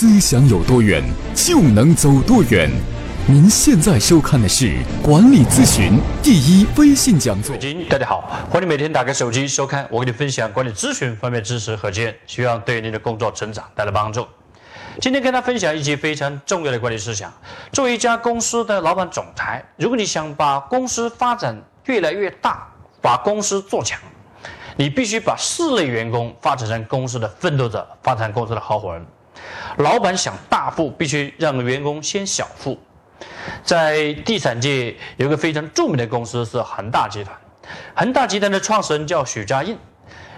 思想有多远，就能走多远。您现在收看的是管理咨询第一微信讲座。大家好，欢迎每天打开手机收看我给你分享管理咨询方面知识和经验，希望对您的工作成长带来帮助。今天跟大家分享一些非常重要的管理思想。作为一家公司的老板总裁，如果你想把公司发展越来越大，把公司做强，你必须把四类员工发展成公司的奋斗者，发展公司的合伙人。老板想大富，必须让员工先小富。在地产界有一个非常著名的公司是恒大集团，恒大集团的创始人叫许家印。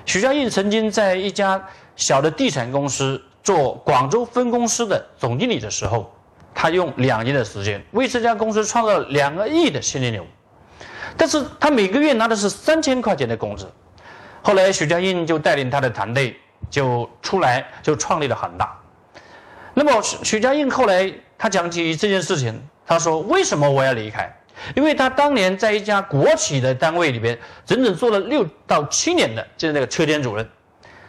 许家印曾经在一家小的地产公司做广州分公司的总经理的时候，他用两年的时间为这家公司创造了两个亿的现金流，但是他每个月拿的是三千块钱的工资。后来许家印就带领他的团队就出来就创立了恒大。那么许家印后来他讲起这件事情。他说：“为什么我要离开？因为他当年在一家国企的单位里边，整整做了六到七年的，就是那个车间主任。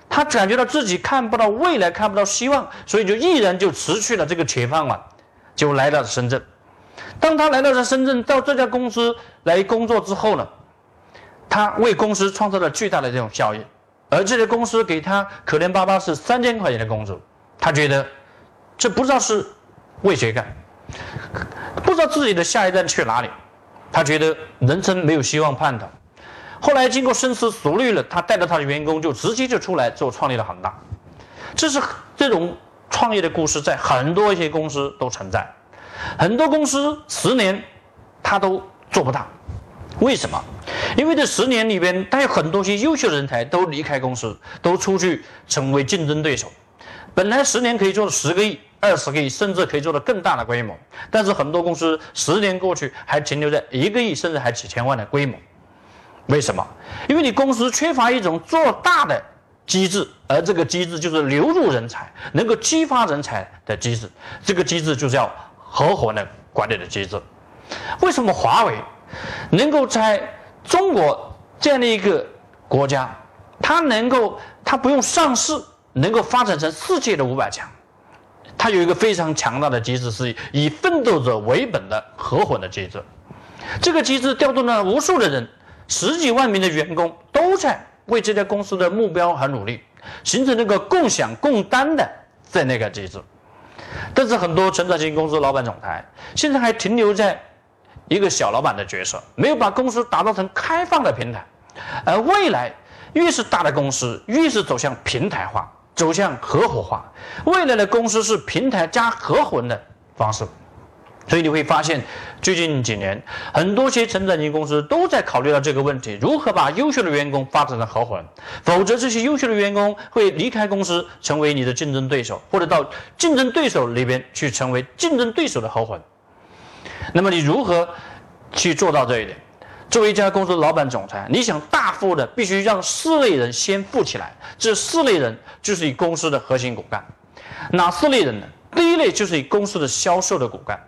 他感觉到自己看不到未来，看不到希望，所以就毅然就辞去了这个铁饭碗，就来到了深圳。当他来到了深圳，到这家公司来工作之后呢，他为公司创造了巨大的这种效益，而这家公司给他可怜巴巴是三千块钱的工资。他觉得这不知道是为谁干。”不知道自己的下一站去哪里，他觉得人生没有希望盼头。后来经过深思熟虑了，他带着他的员工就直接就出来做创立了恒大。这是这种创业的故事，在很多一些公司都存在。很多公司十年他都做不大，为什么？因为这十年里边，他有很多些优秀人才都离开公司，都出去成为竞争对手。本来十年可以做十个亿。二十个亿，甚至可以做到更大的规模，但是很多公司十年过去还停留在一个亿，甚至还几千万的规模。为什么？因为你公司缺乏一种做大的机制，而这个机制就是流入人才，能够激发人才的机制。这个机制就叫合伙的管理的机制。为什么华为能够在中国这样的一个国家，它能够它不用上市，能够发展成世界的五百强？它有一个非常强大的机制，是以奋斗者为本的合伙的机制。这个机制调动了无数的人，十几万名的员工都在为这家公司的目标而努力，形成那个共享共担的在那个机制。但是很多成长型公司老板总裁现在还停留在一个小老板的角色，没有把公司打造成开放的平台。而未来越是大的公司，越是走向平台化。走向合伙化，未来的公司是平台加合伙人的方式，所以你会发现，最近几年很多些成长型公司都在考虑到这个问题：如何把优秀的员工发展成合伙人？否则，这些优秀的员工会离开公司，成为你的竞争对手，或者到竞争对手里边去成为竞争对手的合伙人。那么，你如何去做到这一点？作为一家公司的老板总裁，你想大富的，必须让四类人先富起来。这四类人就是你公司的核心骨干。哪四类人呢？第一类就是你公司的销售的骨干。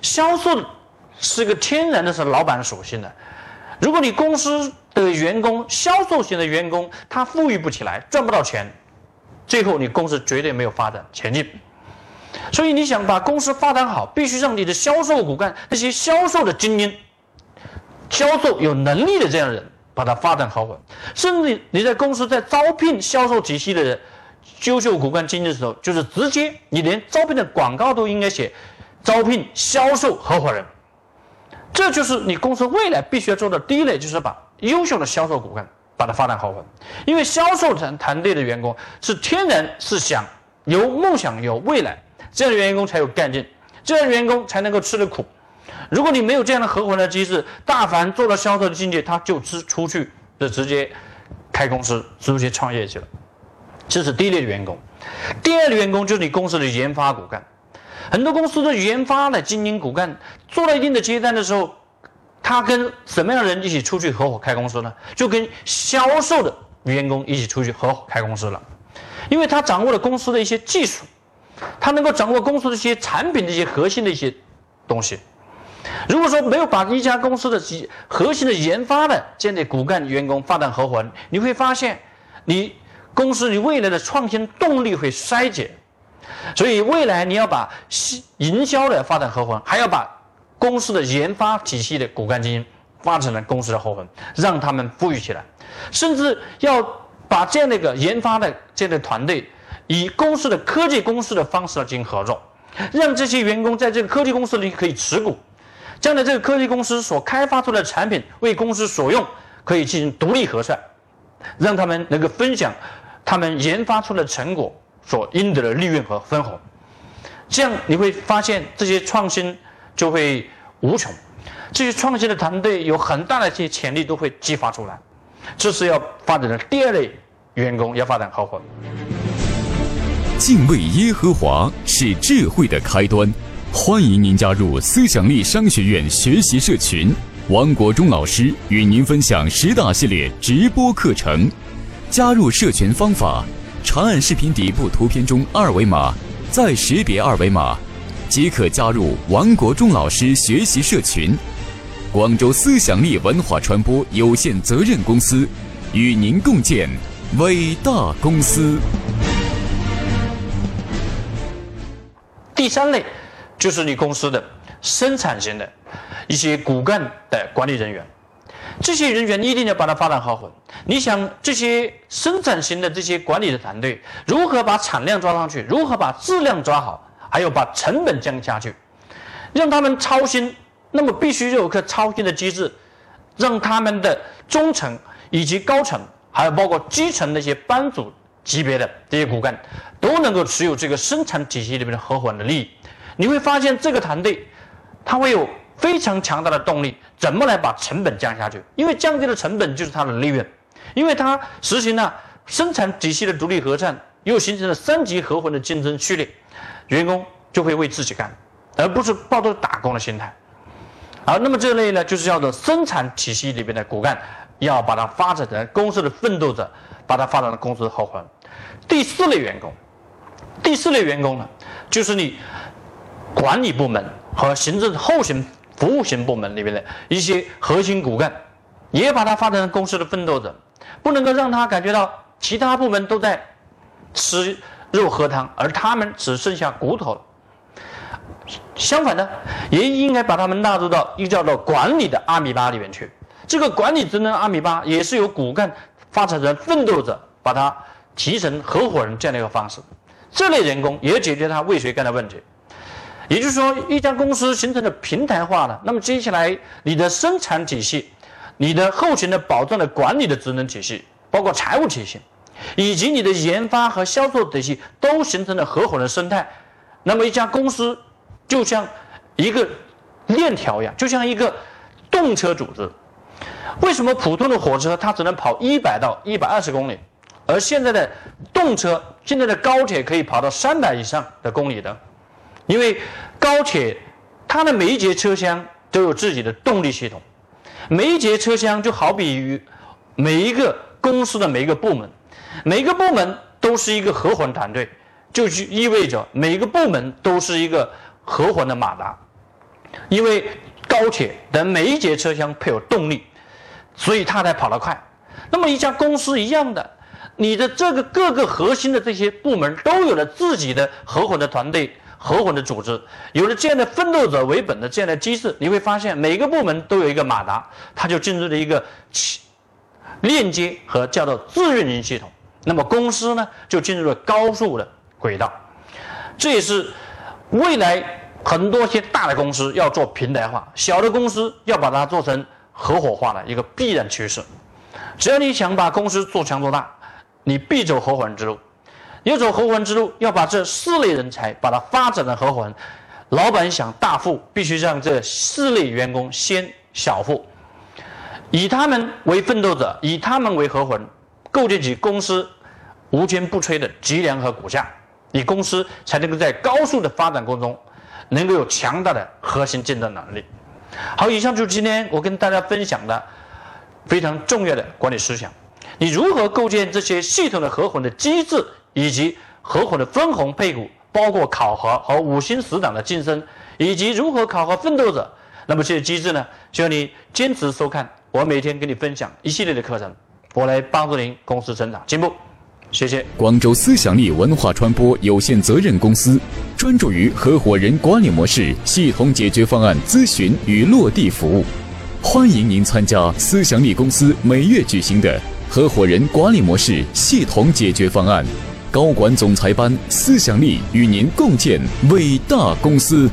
销售是个天然的是老板属性的。如果你公司的员工销售型的员工他富裕不起来，赚不到钱，最后你公司绝对没有发展前进。所以你想把公司发展好，必须让你的销售骨干那些销售的精英。销售有能力的这样的人，把它发展好。稳，甚至你在公司在招聘销售体系的人，优秀骨干精英的时候，就是直接你连招聘的广告都应该写，招聘销售合伙人，这就是你公司未来必须要做的第一类，就是把优秀的销售骨干把它发展好。稳，因为销售团团队的员工是天然是想有梦想有未来，这样的员工才有干劲，这样的员工才能够吃得苦。如果你没有这样的合伙人的机制，大凡做了销售的境界，他就直出去就直接开公司，直接创业去了。这是第一类的员工。第二类员工就是你公司的研发骨干。很多公司的研发的精英骨干做了一定的阶段的时候，他跟什么样的人一起出去合伙开公司呢？就跟销售的员工一起出去合伙开公司了，因为他掌握了公司的一些技术，他能够掌握公司的一些产品的一些核心的一些东西。如果说没有把一家公司的核心的研发的这样的骨干员工发展合伙人，你会发现，你公司你未来的创新动力会衰减，所以未来你要把营销的发展合伙人，还要把公司的研发体系的骨干精英发展成公司的合伙人，让他们富裕起来，甚至要把这样的一个研发的这样的团队，以公司的科技公司的方式来进行合作，让这些员工在这个科技公司里可以持股，将来这个科技公司所开发出来的产品为公司所用，可以进行独立核算，让他们能够分享他们研发出的成果。所应得的利润和分红，这样你会发现这些创新就会无穷，这些创新的团队有很大的一些潜力都会激发出来。这是要发展的第二类员工要发展合伙。敬畏耶和华是智慧的开端，欢迎您加入思想力商学院学习社群，王国忠老师与您分享十大系列直播课程。加入社群方法。长按视频底部图片中二维码，再识别二维码，即可加入王国忠老师学习社群。广州思想力文化传播有限责任公司与您共建伟大公司。第三类就是你公司的生产型的一些骨干的管理人员。这些人员一定要把它发展好。你想，这些生产型的这些管理的团队，如何把产量抓上去？如何把质量抓好？还有把成本降下去，让他们操心。那么必须有一个操心的机制，让他们的中层以及高层，还有包括基层那些班组级别的这些骨干，都能够持有这个生产体系里面的合伙人的利益。你会发现，这个团队，他会有。非常强大的动力，怎么来把成本降下去？因为降低的成本就是它的利润，因为它实行了生产体系的独立核算，又形成了三级合伙的竞争序列，员工就会为自己干，而不是抱着打工的心态。而那么这类呢，就是叫做生产体系里边的骨干，要把它发展成公司的奋斗者，把它发展成公司的合伙人。第四类员工，第四类员工呢，就是你管理部门和行政后勤。服务型部门里面的一些核心骨干，也把它发展成公司的奋斗者，不能够让他感觉到其他部门都在吃肉喝汤，而他们只剩下骨头了。相反呢，也应该把他们纳入到一个叫做管理的阿米巴里面去。这个管理职能阿米巴也是由骨干发展成奋斗者，把它提成合伙人这样的一个方式。这类员工也解决他为谁干的问题。也就是说，一家公司形成了平台化了，那么接下来你的生产体系、你的后勤的保障的管理的职能体系，包括财务体系，以及你的研发和销售体系，都形成了合伙人生态。那么一家公司就像一个链条一样，就像一个动车组织。为什么普通的火车它只能跑一百到一百二十公里，而现在的动车、现在的高铁可以跑到三百以上的公里呢？因为高铁，它的每一节车厢都有自己的动力系统，每一节车厢就好比于每一个公司的每一个部门，每一个部门都是一个合伙团队，就意味着每一个部门都是一个合伙的马达。因为高铁的每一节车厢配有动力，所以它才跑得快。那么一家公司一样的，你的这个各个核心的这些部门都有了自己的合伙的团队。合伙的组织有了这样的奋斗者为本的这样的机制，你会发现每个部门都有一个马达，它就进入了一个链接和叫做自运营系统。那么公司呢，就进入了高速的轨道。这也是未来很多些大的公司要做平台化，小的公司要把它做成合伙化的一个必然趋势。只要你想把公司做强做大，你必走合伙人之路。要走合伙人之路，要把这四类人才把它发展的合伙人。老板想大富，必须让这四类员工先小富，以他们为奋斗者，以他们为合伙人，构建起公司无坚不摧的脊梁和骨架，你公司才能够在高速的发展过程中，能够有强大的核心竞争能力。好，以上就是今天我跟大家分享的非常重要的管理思想。你如何构建这些系统的合伙的机制？以及合伙的分红配股，包括考核和五星死党的晋升，以及如何考核奋斗者，那么这些机制呢？需要你坚持收看我每天给你分享一系列的课程，我来帮助您公司成长进步。谢谢。广州思想力文化传播有限责任公司专注于合伙人管理模式系统解决方案咨询与落地服务，欢迎您参加思想力公司每月举行的合伙人管理模式系统解决方案高管总裁班，思想力与您共建伟大公司。